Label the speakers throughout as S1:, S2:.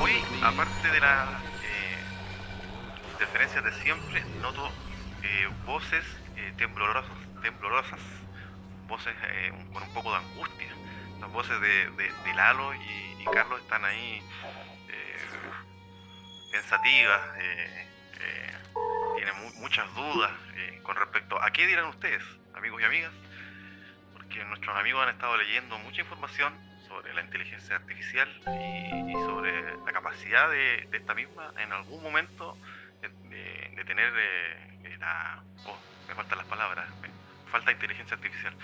S1: Hoy, aparte de las eh, interferencias de siempre, noto eh, voces eh, temblorosas, temblorosas, voces eh, con un poco de angustia. Las voces de, Lalo y, Carlos están ahí pensativas, tienen mu- muchas dudas eh, con respecto a qué dirán ustedes, amigos y amigas, porque nuestros amigos han estado leyendo mucha información sobre la inteligencia artificial y, sobre la capacidad de, esta misma en algún momento de, de- de tener eh, eh, la... Oh, me faltan las palabras, falta inteligencia artificial.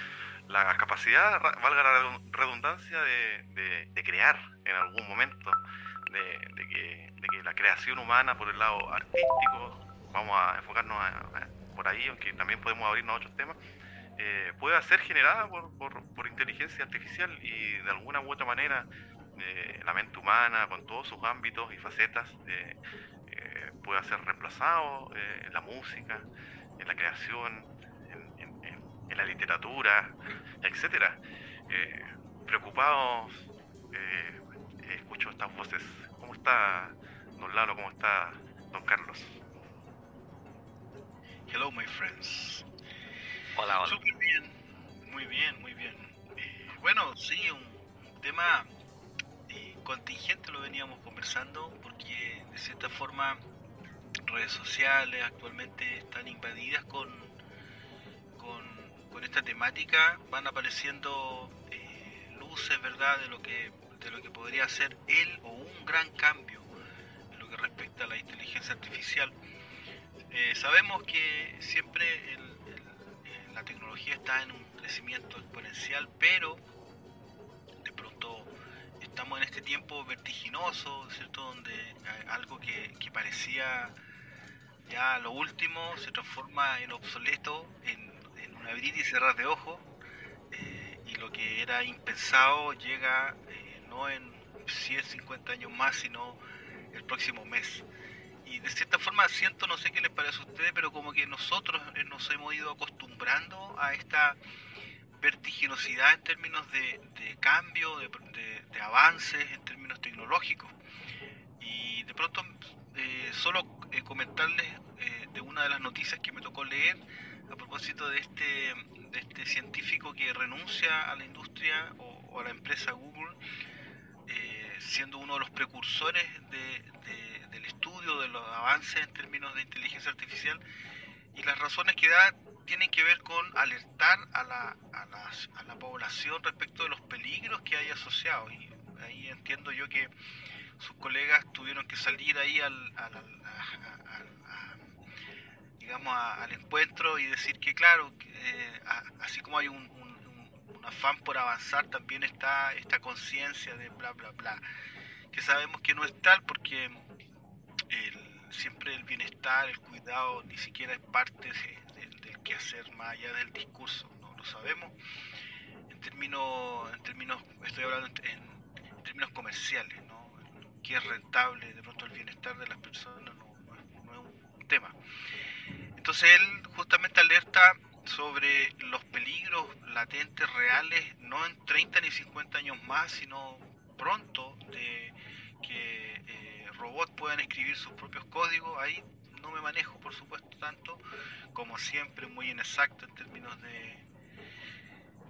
S1: La capacidad, valga la redun- redundancia, de crear en algún momento, de, que, la creación humana por el lado artístico, vamos a enfocarnos por ahí, aunque también podemos abrirnos a otros temas, eh, pueda ser generada por, por- inteligencia artificial y de alguna u otra manera eh, la mente humana con todos sus ámbitos y facetas eh, eh, pueda ser reemplazado en la música, en la creación, en, en- la literatura, etcétera. Preocupados, escucho estas voces. ¿Cómo está don Lalo? ¿Cómo está don Carlos?
S2: Hello, my friends.
S3: Hola, hola.
S2: Súper bien, muy bien, muy bien. Eh, bueno, sí, un, tema eh, contingente lo veníamos conversando porque de cierta forma redes sociales actualmente están invadidas con, con, con esta temática, van apareciendo eh, luces, ¿verdad?, de lo que de lo que podría ser el o un gran cambio en lo que respecta a la inteligencia artificial. Eh, sabemos que siempre eh, la tecnología está en un crecimiento exponencial, pero de pronto estamos en este tiempo vertiginoso, ¿cierto? Donde algo que, parecía ya lo último se transforma en obsoleto, en, en un y cerrar de ojos, eh, y lo que era impensado llega no en 100, 50 años más, sino el próximo mes y de cierta forma siento, no sé qué les parece a ustedes, pero como que nosotros eh, nos hemos ido acostumbrando a esta vertiginosidad en términos de, de cambio, de, de- de avances en términos tecnológicos. Y de pronto, eh, solo eh, comentarles eh, de una de las noticias que me tocó leer a propósito de este, de este científico que renuncia a la industria o, o a la empresa Google siendo uno de los precursores de- de- del estudio de los avances en términos de inteligencia artificial y las razones que da tienen que ver con alertar a la, a las- a la población respecto de los peligros que hay asociados. Y ahí entiendo yo que sus colegas tuvieron que salir ahí al, al- al- digamos al encuentro y decir que claro eh, así como hay un- un- afán por avanzar también está esta conciencia de bla bla bla que sabemos que no es tal porque siempre el bienestar el cuidado ni siquiera es parte de- de- del quehacer más allá del discurso no lo sabemos. En términos en términos estoy hablando en, términos comerciales no que es rentable de pronto el bienestar de las personas no, no no es un tema. Entonces él justamente alerta sobre los peligros latentes reales, no en 30 ni 50 años más, sino pronto, de que eh, robots puedan escribir sus propios códigos. Ahí no me manejo, por supuesto, tanto, como siempre, muy inexacto en términos de,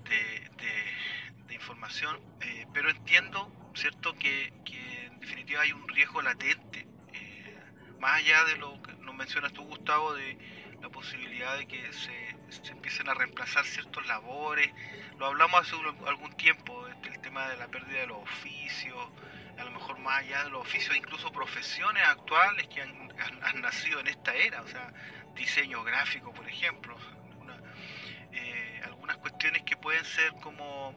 S2: de, información, eh, pero entiendo, ¿cierto?, que, que en definitiva hay un riesgo latente, eh, más allá de lo que nos mencionas tú, Gustavo, de la posibilidad de que se, se empiecen a reemplazar ciertos labores. Lo hablamos hace algún tiempo, este, el tema de la pérdida de los oficios, a lo mejor más allá de los oficios, incluso profesiones actuales que han, nacido en esta era, o sea, diseño gráfico, por ejemplo, eh, algunas cuestiones que pueden ser como,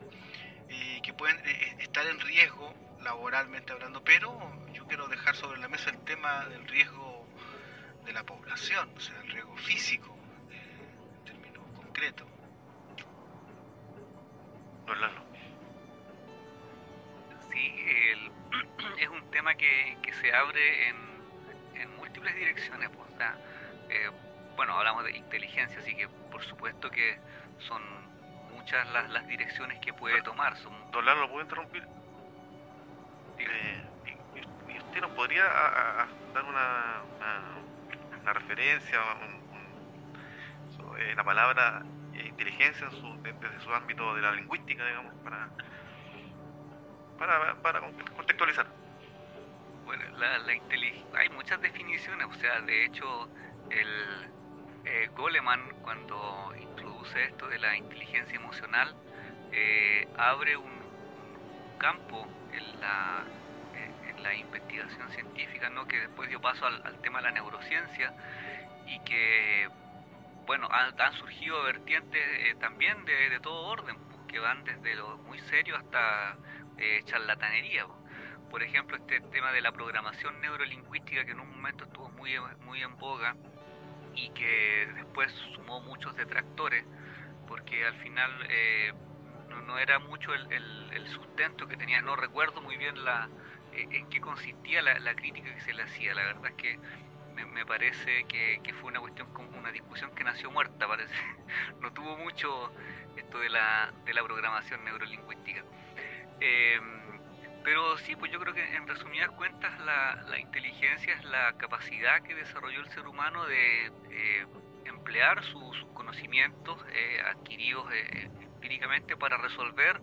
S2: eh, que pueden eh, estar en riesgo laboralmente hablando, pero yo quiero dejar sobre la mesa el tema del riesgo de la población, o sea, el riesgo físico, concretos.
S1: Don Lalo.
S3: Sí, el- es un tema que, que se abre en, en múltiples direcciones. Pues, eh, bueno, hablamos de inteligencia, así que por supuesto que son muchas las, las direcciones que puede tomar. Son...
S1: Don Lalo, ¿lo puedo interrumpir? Eh, y, usted nos podría dar una, una, referencia, eh, la palabra eh, inteligencia desde su ámbito de la lingüística, digamos, para, para, para contextualizar?
S3: Bueno, la, la hay muchas definiciones, o sea, de hecho, el eh, Goleman, cuando introduce esto de la inteligencia emocional, eh, abre un, campo en la, en la investigación científica, ¿no? que después dio paso al, tema de la neurociencia y que, bueno, han, surgido vertientes eh, también de, todo orden, pues, que van desde lo muy serio hasta charlatanería. Pues. Por ejemplo, este tema de la programación neurolingüística que en un momento estuvo muy, muy en boga, y que después sumó muchos detractores, porque al final eh, no, era mucho el, el, sustento que tenía, no recuerdo muy bien la, eh, en qué consistía la, crítica que se le hacía, la verdad es que me, parece que, que, fue una cuestión, como una discusión que nació muerta, parece, no tuvo mucho esto de la, de la programación neurolingüística. Eh, pero sí, pues yo creo que en resumidas cuentas la, inteligencia es la capacidad que desarrolló el ser humano de eh, emplear sus conocimientos eh, adquiridos eh, empíricamente para resolver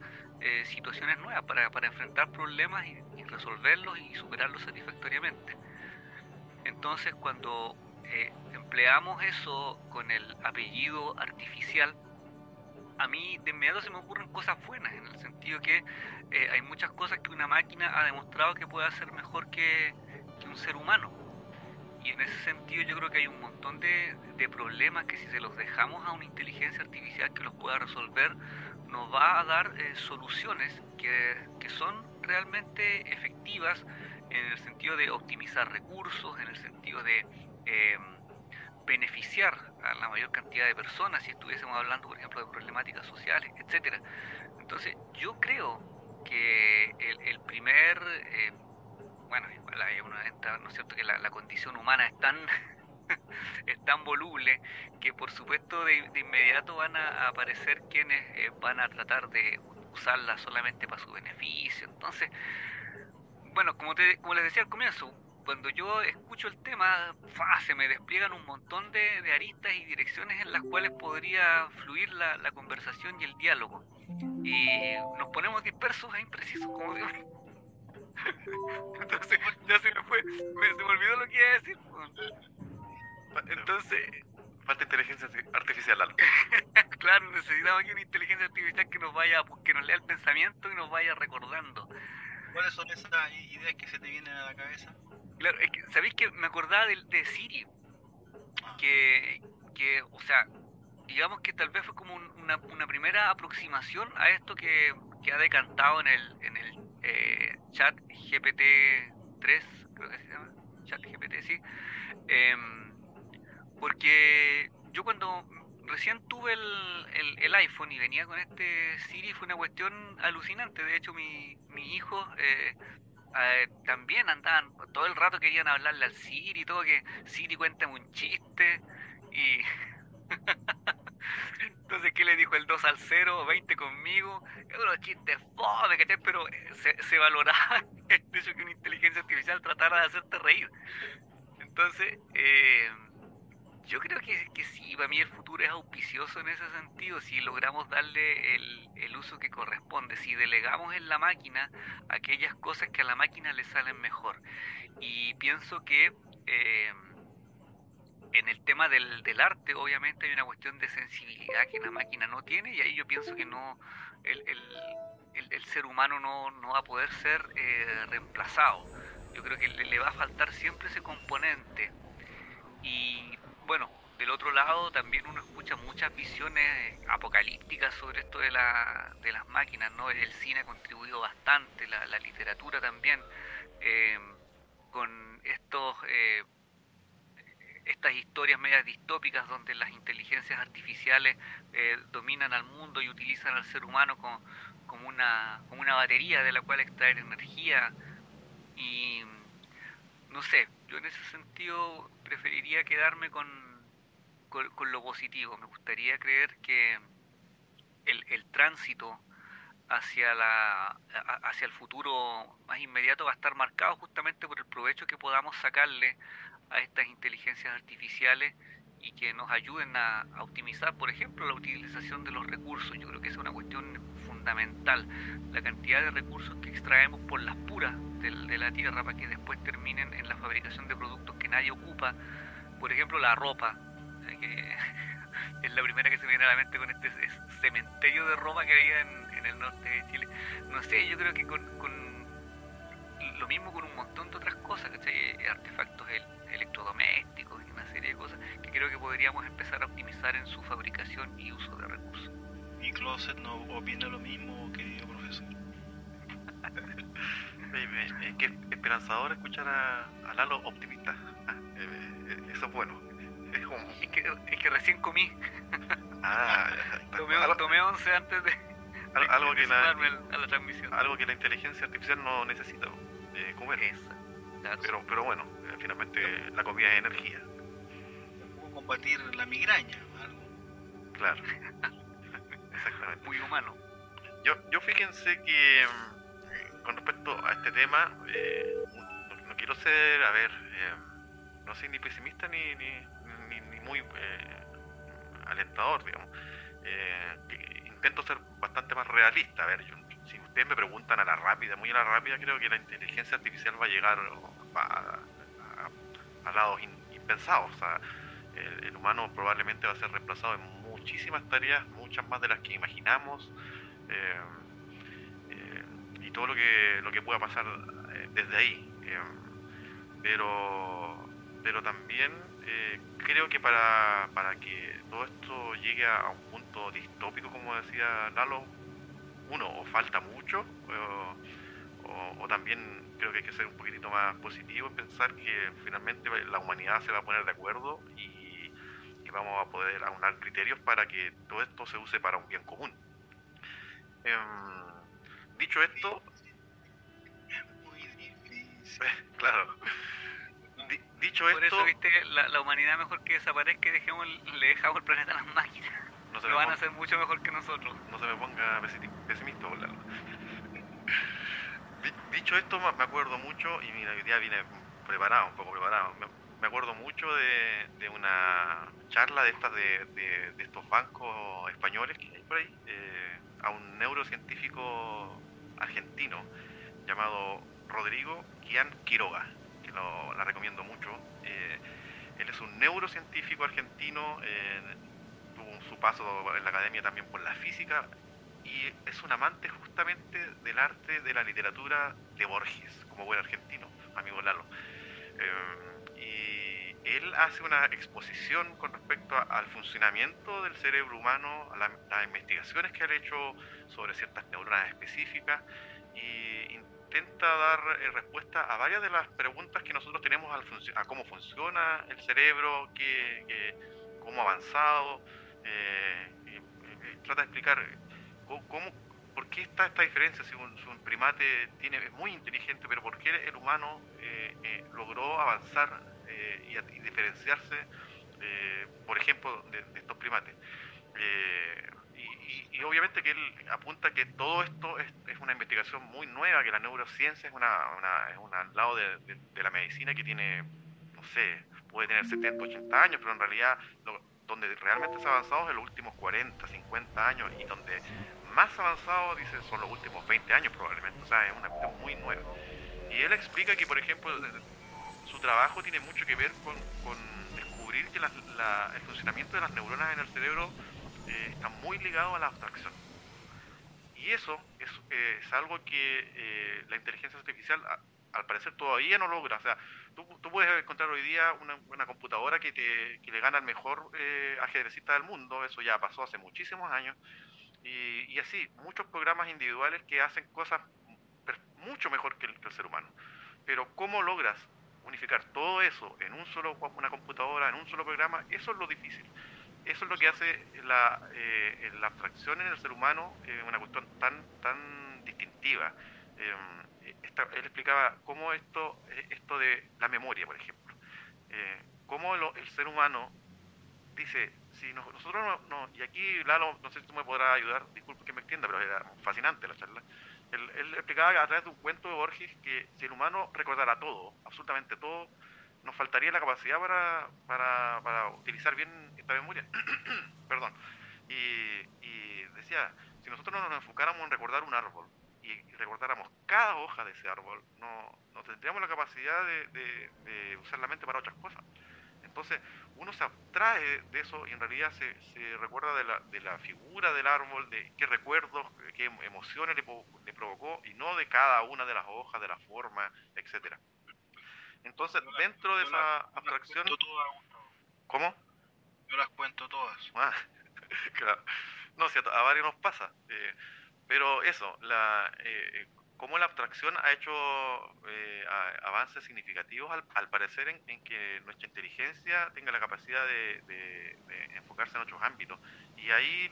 S3: situaciones nuevas, para, para enfrentar problemas y, y, resolverlos y superarlos satisfactoriamente. Entonces cuando empleamos eso con el apellido artificial, a mí de inmediato se me ocurren cosas buenas, en el sentido que eh, hay muchas cosas que una máquina ha demostrado que puede hacer mejor que, un ser humano. Y en ese sentido yo creo que hay un montón de, problemas que si se los dejamos a una inteligencia artificial que los pueda resolver, nos va a dar eh, soluciones que, que son realmente efectivas en el sentido de optimizar recursos, en el sentido de eh, beneficiar a la mayor cantidad de personas si estuviésemos hablando, por ejemplo, de problemáticas sociales, etcétera. Entonces, yo creo que el, primer, eh, bueno, hay uno ¿no es cierto?, que la, condición humana es tan, es tan voluble que por supuesto de, inmediato van a, aparecer quienes eh, van a tratar de usarla solamente para su beneficio. Entonces, bueno, como, te, como les decía al comienzo, cuando yo escucho el tema, se me despliegan un montón de, de, aristas y direcciones en las cuales podría fluir la, la, conversación y el diálogo. Y nos ponemos dispersos e imprecisos, como digo. Entonces, ya se me fue, me, se me olvidó lo que iba a decir. Entonces...
S1: Falta inteligencia artificial, algo.
S3: claro, necesitamos aquí una inteligencia artificial que nos vaya, que nos lea el pensamiento y nos vaya recordando.
S2: ¿Cuáles son esas ideas que se te vienen a la cabeza?
S3: Claro, es que, ¿sabéis que me acordaba de, de Siri? Que, que, o sea, digamos que tal vez fue como una, una, primera aproximación a esto que, que, ha decantado en el, en el eh, chat GPT-3, creo que se llama, chat GPT, sí. Em, porque yo cuando recién tuve el, iPhone y venía con este Siri fue una cuestión alucinante. De hecho, mi, mi hijo eh, eh, también andaban, todo el rato querían hablarle al Siri y todo, que Siri cuéntame un chiste y... Entonces, ¿qué le dijo el 2 al 0, 20 conmigo? Es unos chistes fome, ¿cachai? Pero se, se valoraba el hecho que una inteligencia artificial tratara de hacerte reír. Entonces, eh, yo creo que, que sí, para mí el futuro es auspicioso en ese sentido, si logramos darle el, el, uso que corresponde, si delegamos en la máquina aquellas cosas que a la máquina le salen mejor. Y pienso que eh, en el tema del, del, arte, obviamente hay una cuestión de sensibilidad que la máquina no tiene, y ahí yo pienso que no el, el, el ser humano no, no, va a poder ser eh, reemplazado. Yo creo que le, le va a faltar siempre ese componente. Y bueno, del otro lado también uno escucha muchas visiones apocalípticas sobre esto de, la, de las máquinas, ¿no? El cine ha contribuido bastante, la, la literatura también, eh, con estos... Eh, estas historias medias distópicas donde las inteligencias artificiales eh, dominan al mundo y utilizan al ser humano como, como, una, como una batería de la cual extraer energía y no sé, yo en ese sentido preferiría quedarme con, con, lo positivo. Me gustaría creer que el, el tránsito hacia, la, hacia el futuro más inmediato va a estar marcado justamente por el provecho que podamos sacarle a estas inteligencias artificiales y que nos ayuden a, optimizar, por ejemplo, la utilización de los recursos. Yo creo que es una cuestión fundamental. La cantidad de recursos que extraemos por las puras de, la tierra para que después terminen en la fabricación de productos que nadie ocupa. Por ejemplo, la ropa, eh, que es la primera que se me viene a la mente con este cementerio de ropa que había en, el norte de Chile. No sé, yo creo que con, lo mismo con un montón de otras cosas, ¿cachai? Artefactos electrodomésticos y una serie de cosas que creo que podríamos empezar a optimizar en su fabricación y uso de recursos.
S2: ¿Y Closet no opina lo mismo, querido profesor?
S1: Es que esperanzador escuchar a, Lalo optimista. Ah, eh, eh, eso es bueno.
S3: Es, que, es que recién comí.
S1: Ah,
S3: tomé, tomé 11 antes de,
S1: algo, que la,
S3: a la transmisión.
S1: algo que la inteligencia artificial no necesita eh, comer. Pero, pero bueno, eh, finalmente la comida es energía.
S2: ¿Cómo combatir la migraña?
S1: Claro. Exactamente.
S3: Muy humano.
S1: Yo, yo fíjense que mm, con respecto a este tema, eh, no, quiero ser, a ver, eh, no soy ni pesimista ni, ni, ni, muy alentador, digamos. intento ser bastante más realista. A ver, si ustedes me preguntan a la rápida, muy a la rápida, creo que la inteligencia artificial va a llegar a, lados impensados. El, humano probablemente va a ser reemplazado en muchísimas tareas, muchas más de las que imaginamos. Eh, eh, y todo lo que, lo que pueda pasar eh, desde ahí. pero, pero también creo que para, para que todo esto llegue a un punto distópico, como decía Lalo, uno, o falta mucho, o, también creo que hay que ser un poquitito más positivo en pensar que finalmente la humanidad se va a poner de acuerdo y, vamos a poder aunar criterios para que todo esto se use para un bien común. Em, dicho esto, claro. dicho
S3: Por
S1: esto,
S3: eso, viste, la, la humanidad mejor que desaparezca y dejemos, le dejamos el planeta a las máquinas. No se Lo van a hacer mucho mejor que nosotros.
S1: No se me ponga pesimista, Lalo. Dicho esto, me acuerdo mucho, y mira, hoy día viene preparado, un poco preparado. Me acuerdo mucho de, una charla de estas de, estos bancos españoles que hay por ahí, eh, a un neurocientífico argentino llamado Rodrigo Kian Quiroga, que lo, la recomiendo mucho. Eh, él es un neurocientífico argentino. Eh, su paso en la academia también por la física y es un amante justamente del arte de la literatura de Borges, como buen argentino, amigo Lalo. Eh, y él hace una exposición con respecto al funcionamiento del cerebro humano, a las investigaciones que ha hecho sobre ciertas neuronas específicas y intenta dar eh, respuesta a varias de las preguntas que nosotros tenemos al a cómo funciona el cerebro, qué, cómo ha avanzado trata de explicar cómo, por qué está esta diferencia si un, primate tiene, es muy inteligente, pero por qué el humano eh, eh, logró avanzar y, diferenciarse, por ejemplo, de, estos primates. Y, obviamente que él apunta que todo esto es, una investigación muy nueva, que la neurociencia es, una, es un lado de, de, la medicina que tiene, no sé, puede tener 70, 80 años, pero en realidad lo, donde realmente ha avanzado en los últimos 40, 50 años y donde más avanzado, dice, son los últimos 20 años probablemente, o sea, es una cuestión muy nueva. Y él explica que, por ejemplo, su trabajo tiene mucho que ver con, descubrir que el funcionamiento de las neuronas en el cerebro eh, está muy ligado a la abstracción. Y eso es, algo que eh, la inteligencia artificial al parecer todavía no logra. O sea, tú, puedes encontrar hoy día una, computadora que, te, que le gana al mejor eh, ajedrecista del mundo, eso ya pasó hace muchísimos años, y, así, muchos programas individuales que hacen cosas mucho mejor que el, ser humano. Pero ¿cómo logras unificar todo eso en un solo una computadora, en un solo programa? Eso es lo difícil. Eso es lo que hace la, eh, la abstracción en el ser humano eh, una cuestión tan, tan distintiva. Em, él explicaba cómo esto, esto de la memoria, por ejemplo. eh, cómo el ser humano dice, si nosotros no, y aquí Lalo, no sé si tú me podrás ayudar, disculpe que me entienda, pero era fascinante la charla. Él, él, explicaba a través de un cuento de Borges que si el humano recordara todo, absolutamente todo, nos faltaría la capacidad para, para, para utilizar bien esta memoria. Perdón. Y, y, decía, si nosotros no nos enfocáramos en recordar un árbol y recordáramos cada hoja de ese árbol, no, no tendríamos la capacidad de, de, de usar la mente para otras cosas. Entonces, uno se abstrae de eso y en realidad se, se recuerda de la, de la, figura del árbol, de qué recuerdos, qué emociones le, le, provocó y no de cada una de las hojas, de la forma, etcétera. Entonces, dentro de esa abstracción... ¿Cómo?
S2: Yo las cuento todas.
S1: Ah, claro. No, si a, varios nos pasa. Eh, pero eso, la, eh, cómo la abstracción ha hecho eh, avances significativos al, parecer en, que nuestra inteligencia tenga la capacidad de, enfocarse en otros ámbitos. Y ahí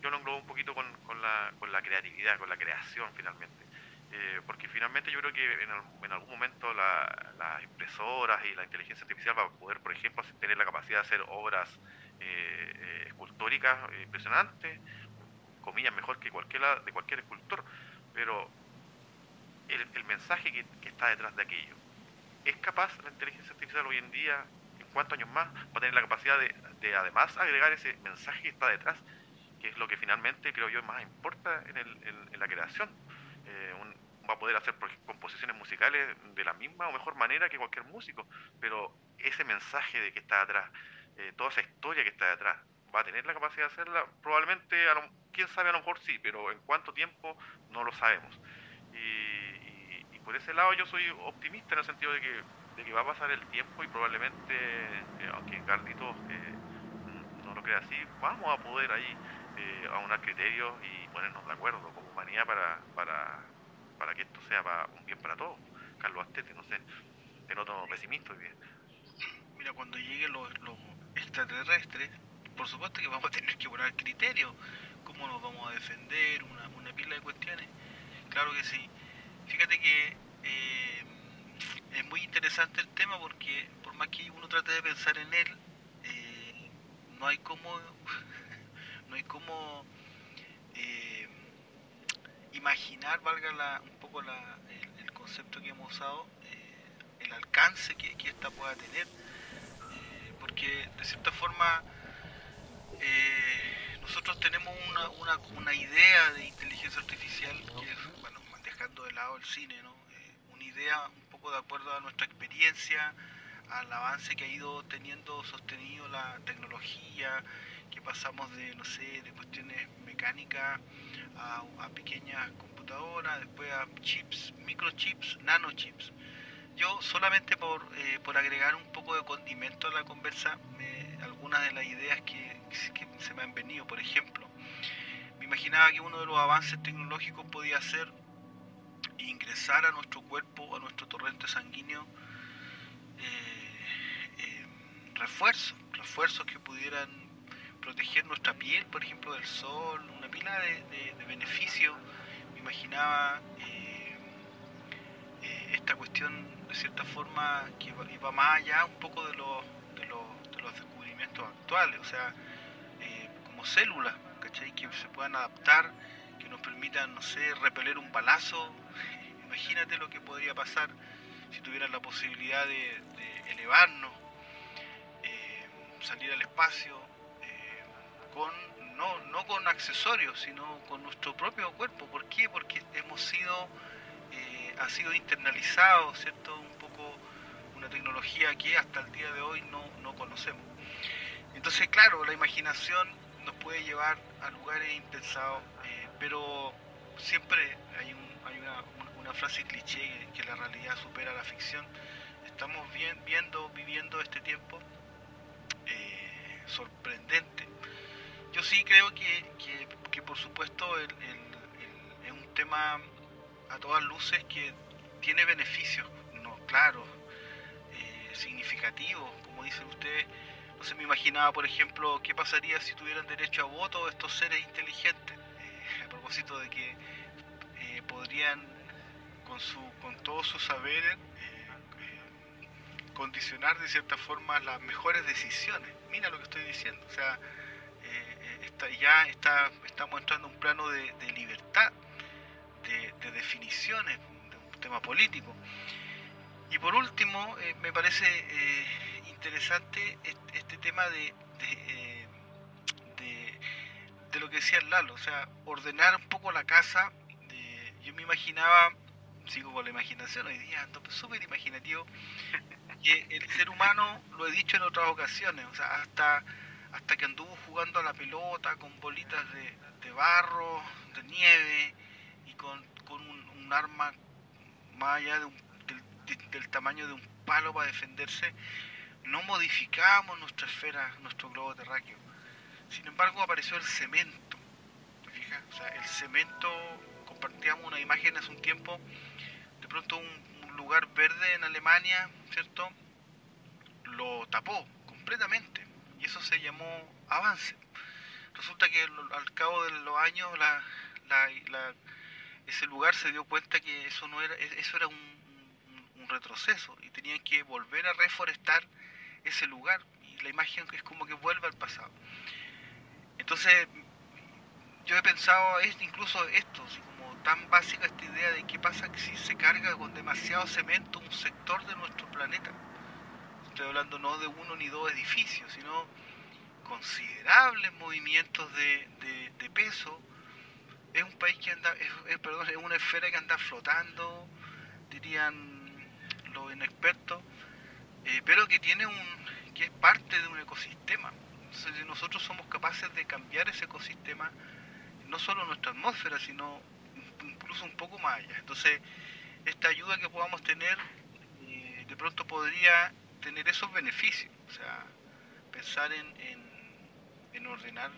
S1: yo lo englobo un poquito con, la, creatividad, con la creación finalmente. Eh, porque finalmente yo creo que en, algún momento las impresoras y la inteligencia artificial va a poder, por ejemplo, tener la capacidad de hacer obras eh, escultóricas impresionantes, comillas, mejor que cualquiera de cualquier escultor, pero el, mensaje que, está detrás de aquello. ¿Es capaz la inteligencia artificial hoy en día, en cuántos años más, va a tener la capacidad de, además agregar ese mensaje que está detrás, que es lo que finalmente creo yo más importa en, la creación? Eh, va a poder hacer composiciones musicales de la misma o mejor manera que cualquier músico, pero ese mensaje de que está detrás, eh, toda esa historia que está detrás, va a tener la capacidad de hacerla, probablemente, quién sabe, a lo mejor sí, pero en cuánto tiempo no lo sabemos. Y, por ese lado yo soy optimista en el sentido de que, de que va a pasar el tiempo y probablemente, eh, aunque Carlitos eh, no lo crea así, vamos a poder ahí eh, aunar criterios y ponernos de acuerdo como humanidad para, para, para que esto sea para un bien para todos. Carlos Astete, no sé, te noto pesimista hoy día.
S2: Mira, cuando lleguen los extraterrestres, por supuesto que vamos a tener que poner criterios, cómo nos vamos a defender, una, una pila de cuestiones Claro que sí. Fíjate que eh, es muy interesante el tema porque por más que uno trate de pensar en él, eh, no hay como, no hay como eh, imaginar, valga un poco el, concepto que hemos usado, el alcance que esta pueda tener, porque de cierta forma nosotros tenemos una, una, una, idea de inteligencia artificial que es de lado el cine, ¿no? Eh, una idea un poco de acuerdo a nuestra experiencia, al avance que ha ido teniendo sostenido la tecnología, que pasamos de, no sé, de cuestiones mecánicas a, pequeñas computadoras, después a chips, microchips, nanochips. Yo solamente por, eh, por agregar un poco de condimento a la conversa, algunas de las ideas que, que se me han venido, por ejemplo, me imaginaba que uno de los avances tecnológicos podía ser ingresar a nuestro cuerpo, a nuestro torrente sanguíneo, eh, eh, refuerzos, refuerzos que pudieran proteger nuestra piel, por ejemplo, del sol, una pila de, beneficios. Me imaginaba eh, esta cuestión, de cierta forma, que iba más allá un poco de los, de los, descubrimientos actuales, o sea, células, ¿cachai? Que se puedan adaptar que nos permitan, no sé, repeler un balazo. Imagínate lo que podría pasar si tuvieran la posibilidad de, elevarnos, eh, salir al espacio, eh, con, no, no con accesorios, sino con nuestro propio cuerpo. ¿Por qué? Porque hemos sido, eh, ha sido internalizado, ¿cierto? Un poco una tecnología que hasta el día de hoy no, no conocemos. Entonces, claro, la imaginación nos puede llevar a lugares impensados pero siempre hay, una, frase cliché que, la realidad supera la ficción. Estamos viendo, viviendo este tiempo eh, sorprendente. Yo sí creo que, por supuesto es un tema a todas luces que tiene beneficios, no, claro, eh, significativos, como dicen ustedes. Se me imaginaba, por ejemplo, qué pasaría si tuvieran derecho a voto estos seres inteligentes a propósito de que eh, podrían con su con todos sus saberes eh, condicionar de cierta forma las mejores decisiones. Mira lo que estoy diciendo, o sea, eh, está, ya está, estamos entrando en un plano de, libertad, de, definiciones, de un tema político. Y por último, me parece interesante este, tema de, de, lo que decía Lalo, o sea, ordenar un poco la casa. yo me imaginaba sigo con la imaginación, hoy día ando súper imaginativo, que el ser humano, lo he dicho en otras ocasiones, o sea, hasta, hasta que anduvo jugando a la pelota con bolitas de, barro, de nieve y con, un, arma más allá de del, tamaño de un palo para defenderse, no modificábamos nuestra esfera, nuestro globo terráqueo. Sin embargo, apareció el cemento. ¿Fijas? O sea, el cemento, compartíamos una imagen hace un tiempo de pronto un, lugar verde en Alemania, ¿cierto? Lo tapó completamente y eso se llamó avance. Resulta que al cabo de los años ese lugar se dio cuenta que eso no era eso era un, retroceso y tenían que volver a reforestar ese lugar y la imagen es como que vuelve al pasado. Entonces yo he pensado es incluso esto, tan básica esta idea de qué pasa si se carga con demasiado cemento un sector de nuestro planeta. Estoy hablando no de uno ni dos edificios, sino considerables movimientos de, peso. Es un país que anda, perdón, es una esfera que anda flotando, dirían los inexpertos, eh, pero que tiene un, que es parte de un ecosistema. Entonces, nosotros somos capaces de cambiar ese ecosistema, no solo nuestra atmósfera, sino incluso un poco más allá. Entonces, esta ayuda que podamos tener, eh, de pronto podría tener esos beneficios, o sea, pensar en, en, ordenar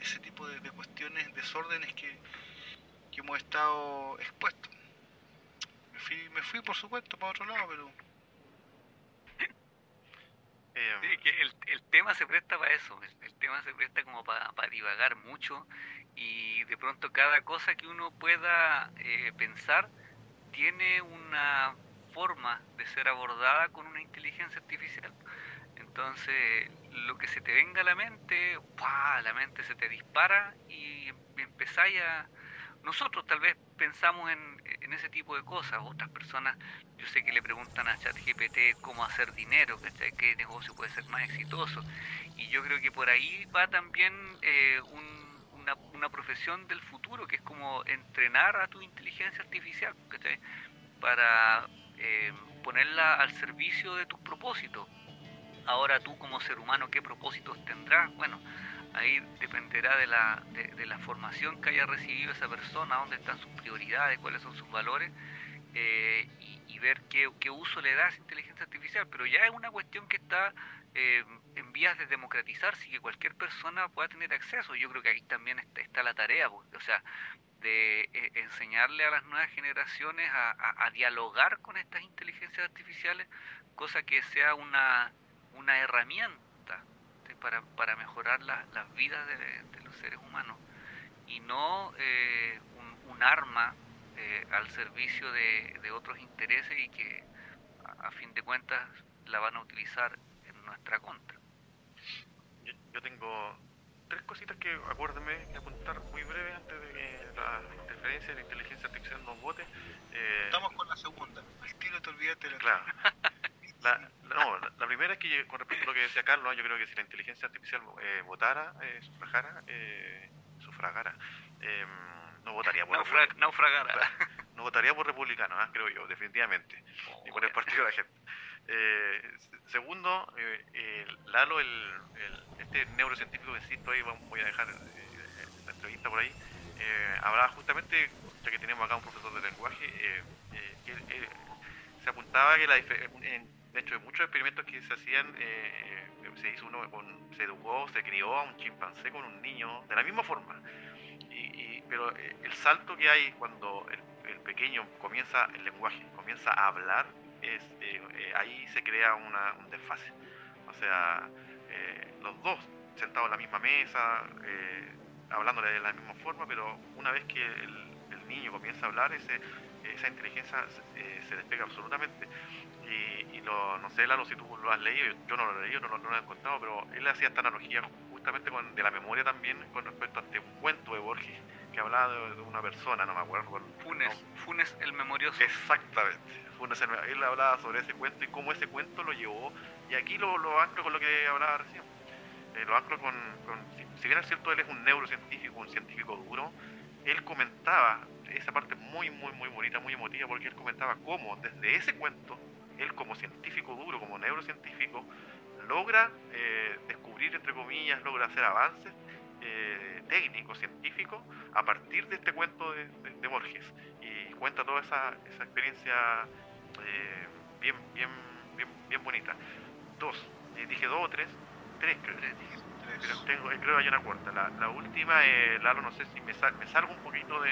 S2: ese tipo de, cuestiones, desórdenes que, que, hemos estado expuestos. Me fui, me fui, por supuesto, para otro lado, pero...
S3: Sí, que el, el, tema se presta para eso, el, tema se presta como para, para divagar mucho y de pronto cada cosa que uno pueda eh, pensar tiene una forma de ser abordada con una inteligencia artificial. Entonces, lo que se te venga a la mente, la mente se te dispara y empezáis a... Nosotros tal vez pensamos en, ese tipo de cosas, otras personas, yo sé que le preguntan a ChatGPT cómo hacer dinero, qué negocio puede ser más exitoso, y yo creo que por ahí va también eh, un una, profesión del futuro, que es como entrenar a tu inteligencia artificial, Para eh, ponerla al servicio de tus propósitos. Ahora tú como ser humano, ¿qué propósitos tendrás? Bueno, ahí dependerá de la, de, la formación que haya recibido esa persona, dónde están sus prioridades, cuáles son sus valores, eh, y, ver qué, uso le da a esa inteligencia artificial. Pero ya es una cuestión que está eh, en vías de democratizarse y que cualquier persona pueda tener acceso. Yo creo que ahí también está, la tarea, o sea, de eh, enseñarle a las nuevas generaciones a, dialogar con estas inteligencias artificiales, cosa que sea una, una herramienta para, para mejorar las vidas de, los seres humanos y no eh, un, arma al servicio de, otros intereses y que a fin de cuentas la van a utilizar nuestra contra.
S1: Yo, tengo tres cositas que acuérdame de apuntar muy breve antes de que la interferencia de la inteligencia artificial nos vote.
S2: Eh, Estamos con la segunda, al tiro te olvidaste la
S1: Claro. La, no, la, primera es que con respecto a lo que decía Carlos, yo creo que si la inteligencia artificial eh, votara, eh, sufragara, eh, sufragara, em, no votaría por
S3: naufragara.
S1: no votaría por republicano, ¿ah? creo yo, definitivamente, ni por el partido de la gente. Eh, segundo, eh, Lalo, el, este neurocientífico que insisto ahí, voy a dejar eh, la entrevista por ahí, eh, hablaba justamente, ya que tenemos acá un profesor de lenguaje, que se apuntaba que la de hecho, muchos experimentos que se hacían, se hizo uno con, se educó, se crió a un chimpancé con un niño de la misma forma. Y, pero el salto que hay cuando el pequeño comienza el lenguaje, comienza a hablar, es, eh, eh, ahí se crea una, un desfase. O sea, eh, los dos sentados en la misma mesa, hablándole de la misma forma, pero una vez que el, niño comienza a hablar, ese, esa inteligencia se despega absolutamente. Y, lo, no sé, Lalo, si tú lo has leído, yo no lo he leído, no, lo he contado, pero él hacía esta analogía justamente con, de la memoria también con respecto a este cuento de Borges que hablaba de, una persona, no me acuerdo.
S3: Funes, Funes el memorioso.
S1: Exactamente. Funes él hablaba sobre ese cuento y cómo ese cuento lo llevó. Y aquí lo, lo anclo con lo que hablaba recién. Eh, lo anclo con, si, bien es cierto, él es un neurocientífico, un científico duro, él comentaba esa parte muy, muy, muy bonita, muy emotiva, porque él comentaba cómo desde ese cuento, él como científico duro, como neurocientífico, logra eh, descubrir, entre comillas, logra hacer avances eh, técnico, científico, a partir de este cuento de, Borges. Y cuenta toda esa, esa experiencia eh, bien, bien, bien, bien bonita. Dos, eh, dije dos o tres, tres creo. Tengo, creo que hay una cuarta. La, última, Lalo, no sé si me, me salgo un poquito de,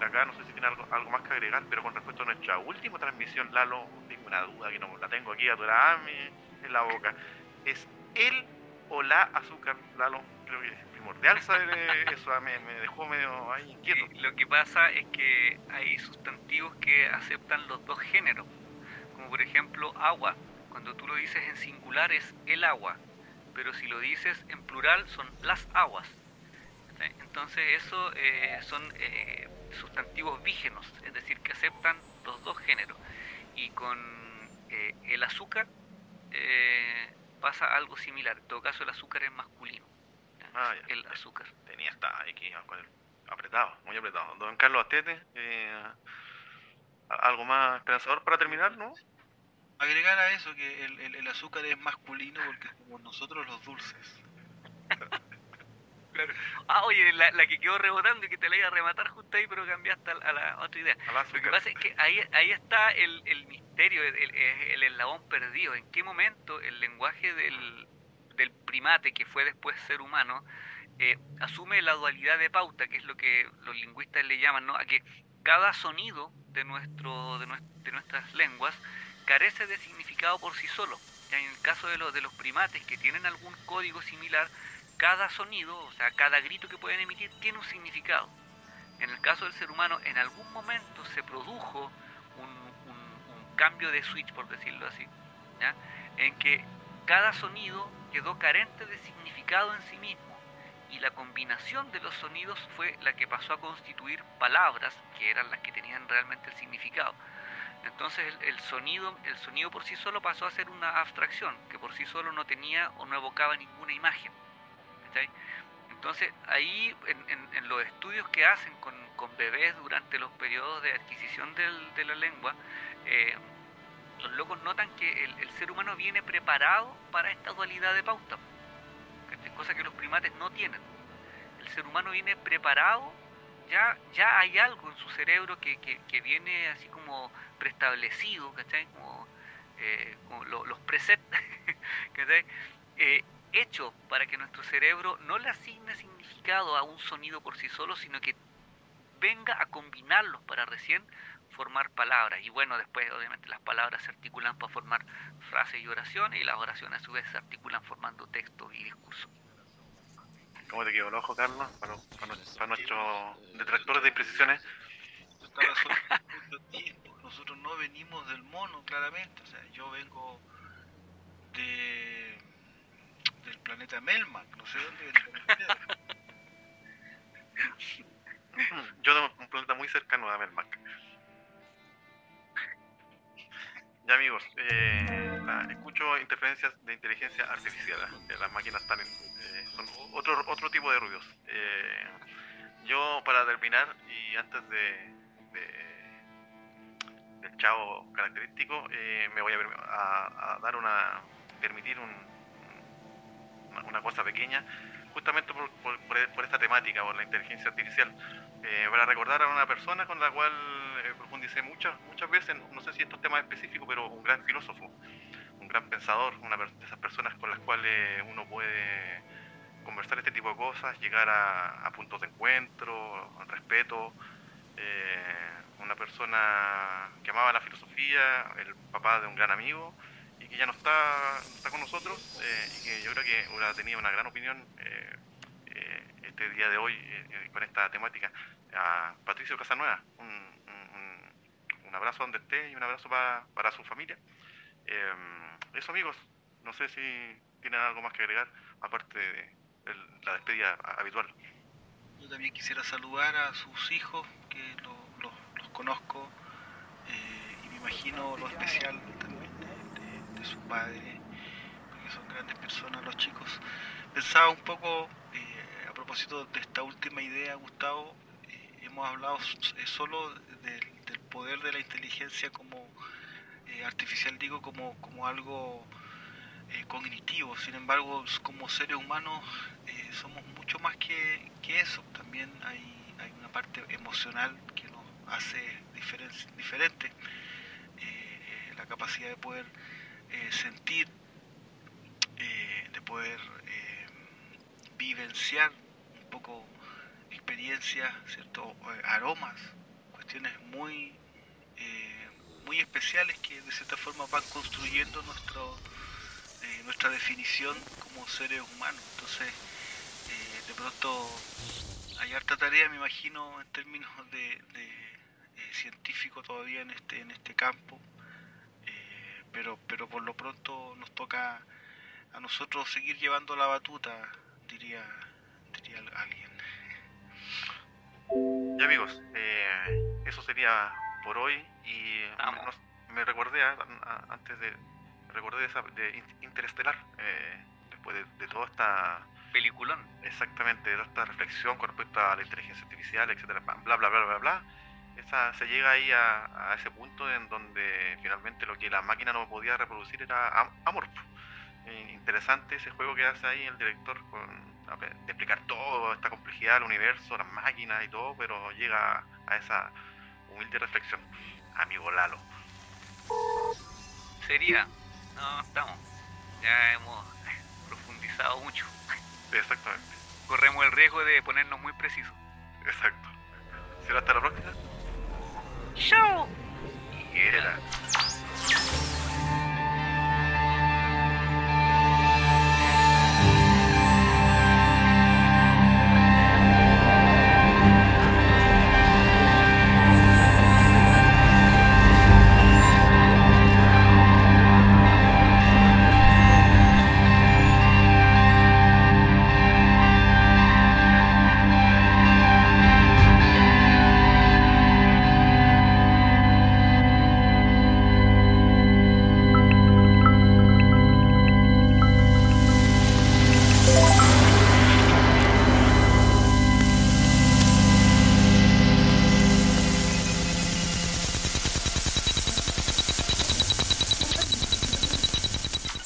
S1: acá, no sé si tiene algo, algo más que agregar, pero con respecto a nuestra última transmisión, Lalo, tengo una duda que no la tengo aquí atorada en la boca. ¿Es el o la azúcar, Lalo? Creo que primordial saber eso, me, me, dejó medio ahí inquieto.
S3: lo que pasa es que hay sustantivos que aceptan los dos géneros, como por ejemplo agua. Cuando tú lo dices en singular es el agua, pero si lo dices en plural son las aguas. Entonces eso eh, son eh, sustantivos vígenos, es decir, que aceptan los dos géneros. Y con eh, el azúcar pasa algo similar. En todo caso el azúcar es masculino. Ah, el azúcar.
S1: Tenía esta aquí con el apretado, muy apretado. Don Carlos Astete, eh, algo más esperanzador para terminar, ¿no?
S2: Agregar a eso que el, el, azúcar es masculino porque como nosotros los dulces.
S3: Ah, oye, la, la, que quedó rebotando y que te la iba a rematar justo ahí, pero cambiaste a, la otra idea. Lo que pasa es que ahí, ahí está el, el misterio, el, el, el, eslabón perdido. ¿En qué momento el lenguaje del, del primate que fue después ser humano, eh, asume la dualidad de pauta, que es lo que los lingüistas le llaman, ¿no? a que cada sonido de, nuestro, de, nuestras lenguas carece de significado por sí solo. En el caso de, los de los primates que tienen algún código similar, cada sonido, o sea, cada grito que pueden emitir tiene un significado. En el caso del ser humano, en algún momento se produjo un, un cambio de switch, por decirlo así, ¿ya? en que cada sonido quedó carente de significado en sí mismo y la combinación de los sonidos fue la que pasó a constituir palabras que eran las que tenían realmente el significado. Entonces el, sonido, el sonido por sí solo pasó a ser una abstracción, que por sí solo no tenía o no evocaba ninguna imagen. Entonces ahí en, los estudios que hacen con, bebés durante los periodos de adquisición de la lengua, eh, los locos notan que el, ser humano viene preparado para esta dualidad de pauta, cosa que los primates no tienen. El ser humano viene preparado, ya, ya hay algo en su cerebro que, que, viene así como preestablecido, ¿cachai? Como, eh, los presets, eh, hecho para que nuestro cerebro no le asigne significado a un sonido por sí solo, sino que venga a combinarlos para recién formar palabras. Y bueno, después obviamente las palabras se articulan para formar frases y oraciones y las oraciones a su vez se articulan formando textos y discursos.
S1: ¿Cómo te quedó el ojo, Carlos? Para, nuestros detractores de imprecisiones.
S2: Nosotros no venimos del mono, claramente. O sea, yo vengo de del planeta Melmac, no sé dónde
S1: Yo de un planeta muy cercano a Melmac. Ya amigos, eh, escucho interferencias de inteligencia artificial. ¿eh? Las máquinas están eh, son otro, otro tipo de ruidos. yo para terminar y antes de, del chavo característico, me voy a, dar una permitir un, una, cosa pequeña, justamente por, por, esta temática, por la inteligencia artificial, para recordar a una persona con la cual profundicé muchas, muchas veces, no sé si estos temas específicos, pero un gran filósofo, un gran pensador, una de esas personas con las cuales uno puede conversar este tipo de cosas, llegar a, puntos de encuentro, respeto. Eh, una persona que amaba la filosofía, el papá de un gran amigo y que ya no está, está con nosotros eh, y que yo creo que hubiera tenido una gran opinión eh, este día de hoy con esta temática, a Patricio Casanueva, un, abrazo donde esté y un abrazo para su familia. Em, eso amigos, no sé si tienen algo más que agregar, aparte de, la despedida habitual.
S2: Yo también quisiera saludar a sus hijos, que los conozco, eh, y me imagino lo especial también de, su padre, porque son grandes personas los chicos. Pensaba un poco, eh, a propósito de esta última idea, Gustavo, eh, hemos hablado solo del poder de la inteligencia como artificial, digo, como, como algo cognitivo. Sin embargo, como seres humanos somos mucho más que, que, eso. También hay, hay una parte emocional que nos hace diferente. Eh, la capacidad de poder eh, sentir, eh, de poder vivenciar un poco experiencias, ¿cierto? aromas, cuestiones muy, muy especiales que de cierta forma van construyendo nuestro, nuestra definición como seres humanos. Entonces, de pronto hay harta tarea, me imagino, en términos de eh, científico todavía en este, en este campo, eh, pero, pero por lo pronto nos toca a nosotros seguir llevando la batuta, diría, diría alguien.
S1: Ya amigos, eh, eso sería por hoy y me recordé antes de recordé de, esa, de Interestelar después de, de, toda esta
S3: peliculón.
S1: Exactamente de toda esta reflexión con respecto a la inteligencia artificial etcétera bla bla bla bla bla esa, se llega ahí a, ese punto en donde finalmente lo que la máquina no podía reproducir era amor. Eh, interesante ese juego que hace ahí el director con de explicar toda esta complejidad del universo, las máquinas y todo, pero llega a esa humilde reflexión. Amigo Lalo.
S3: Sería, no estamos, ya hemos profundizado mucho.
S1: Exactamente.
S3: Corremos el riesgo de ponernos muy precisos.
S1: Exacto. ¿Será hasta la próxima?
S3: Show!
S1: Y era.